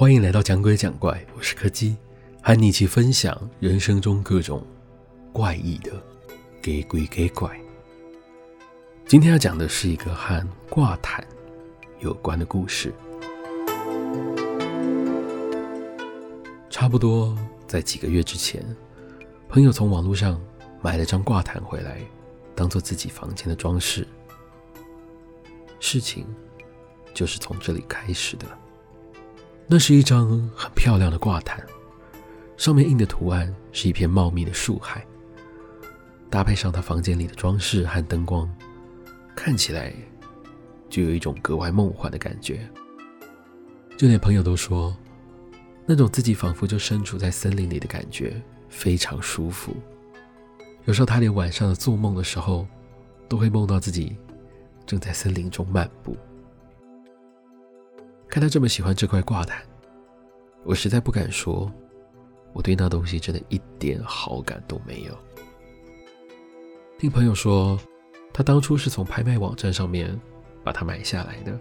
欢迎来到讲鬼讲怪，我是柯基，和你一起分享人生中各种怪异的给鬼给怪。今天要讲的是一个和挂毯有关的故事。差不多在几个月之前，朋友从网络上买了张挂毯回来，当做自己房间的装饰。事情就是从这里开始的。那是一张很漂亮的挂毯，上面印的图案是一片茂密的树海，搭配上他房间里的装饰和灯光，看起来就有一种格外梦幻的感觉。就连朋友都说，那种自己仿佛就身处在森林里的感觉非常舒服。有时候他连晚上的做梦的时候，都会梦到自己正在森林中漫步。看他这么喜欢这块挂毯，我实在不敢说，我对那东西真的一点好感都没有。听朋友说，他当初是从拍卖网站上面把它买下来的，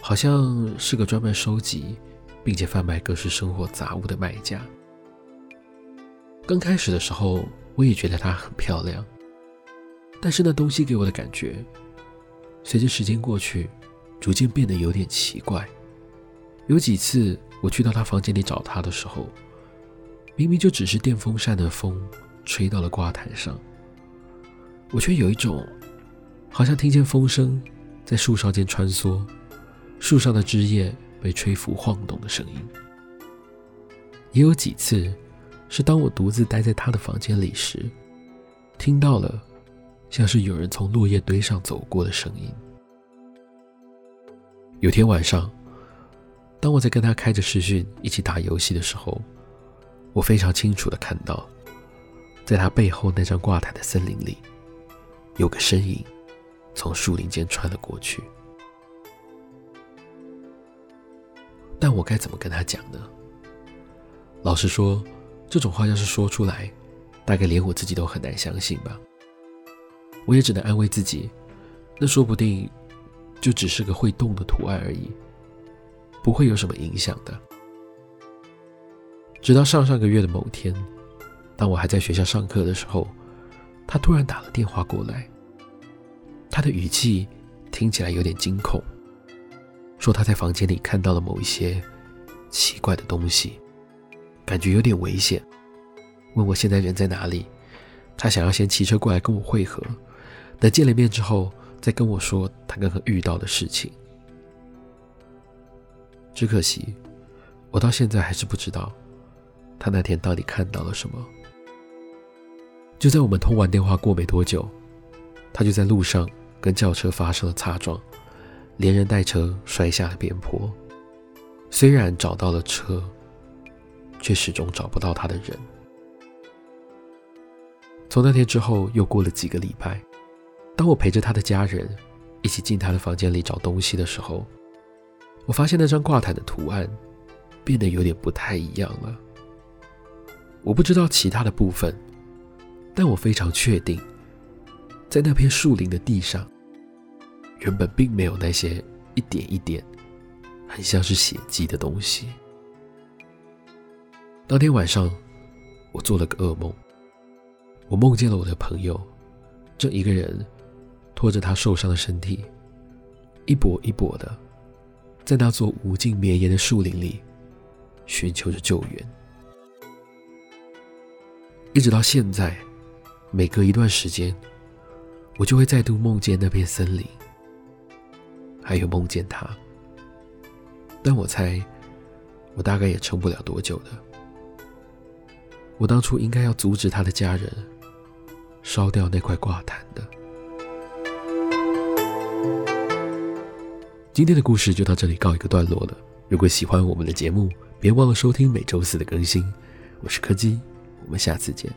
好像是个专门收集并且贩卖各式生活杂物的卖家。刚开始的时候，我也觉得它很漂亮，但是那东西给我的感觉，随着时间过去，逐渐变得有点奇怪。有几次我去到他房间里找他的时候，明明就只是电风扇的风吹到了挂毯上，我却有一种好像听见风声在树梢间穿梭，树上的枝叶被吹拂晃动的声音。也有几次是当我独自待在他的房间里时，听到了像是有人从落叶堆上走过的声音。有天晚上，当我在跟他开着视讯一起打游戏的时候，我非常清楚的看到，在他背后那张挂毯的森林里，有个身影从树林间穿了过去。但我该怎么跟他讲呢？老实说，这种话要是说出来，大概连我自己都很难相信吧。我也只能安慰自己，那说不定。就只是个会动的图案而已，不会有什么影响的。直到上上个月的某天，当我还在学校上课的时候，他突然打了电话过来。他的语气听起来有点惊恐，说他在房间里看到了某一些奇怪的东西，感觉有点危险，问我现在人在哪里。他想要先骑车过来跟我会合，等见了面之后，再跟我说他刚刚遇到的事情，只可惜我到现在还是不知道他那天到底看到了什么。就在我们通完电话过没多久，他就在路上跟轿车发生了擦撞，连人带车摔下了边坡。虽然找到了车，却始终找不到他的人。从那天之后，又过了几个礼拜。当我陪着他的家人一起进他的房间里找东西的时候，我发现那张挂毯的图案变得有点不太一样了。我不知道其他的部分，但我非常确定，在那片树林的地上，原本并没有那些一点一点很像是血迹的东西。当天晚上，我做了个噩梦，我梦见了我的朋友，正一个人。拖着他受伤的身体，一跛一跛的，在那座无尽绵延的树林里寻求着救援。一直到现在，每隔一段时间，我就会再度梦见那片森林，还有梦见他。但我猜，我大概也撑不了多久的。我当初应该要阻止他的家人烧掉那块挂毯的。今天的故事就到这里告一个段落了。如果喜欢我们的节目，别忘了收听每周四的更新。我是柯基，我们下次见。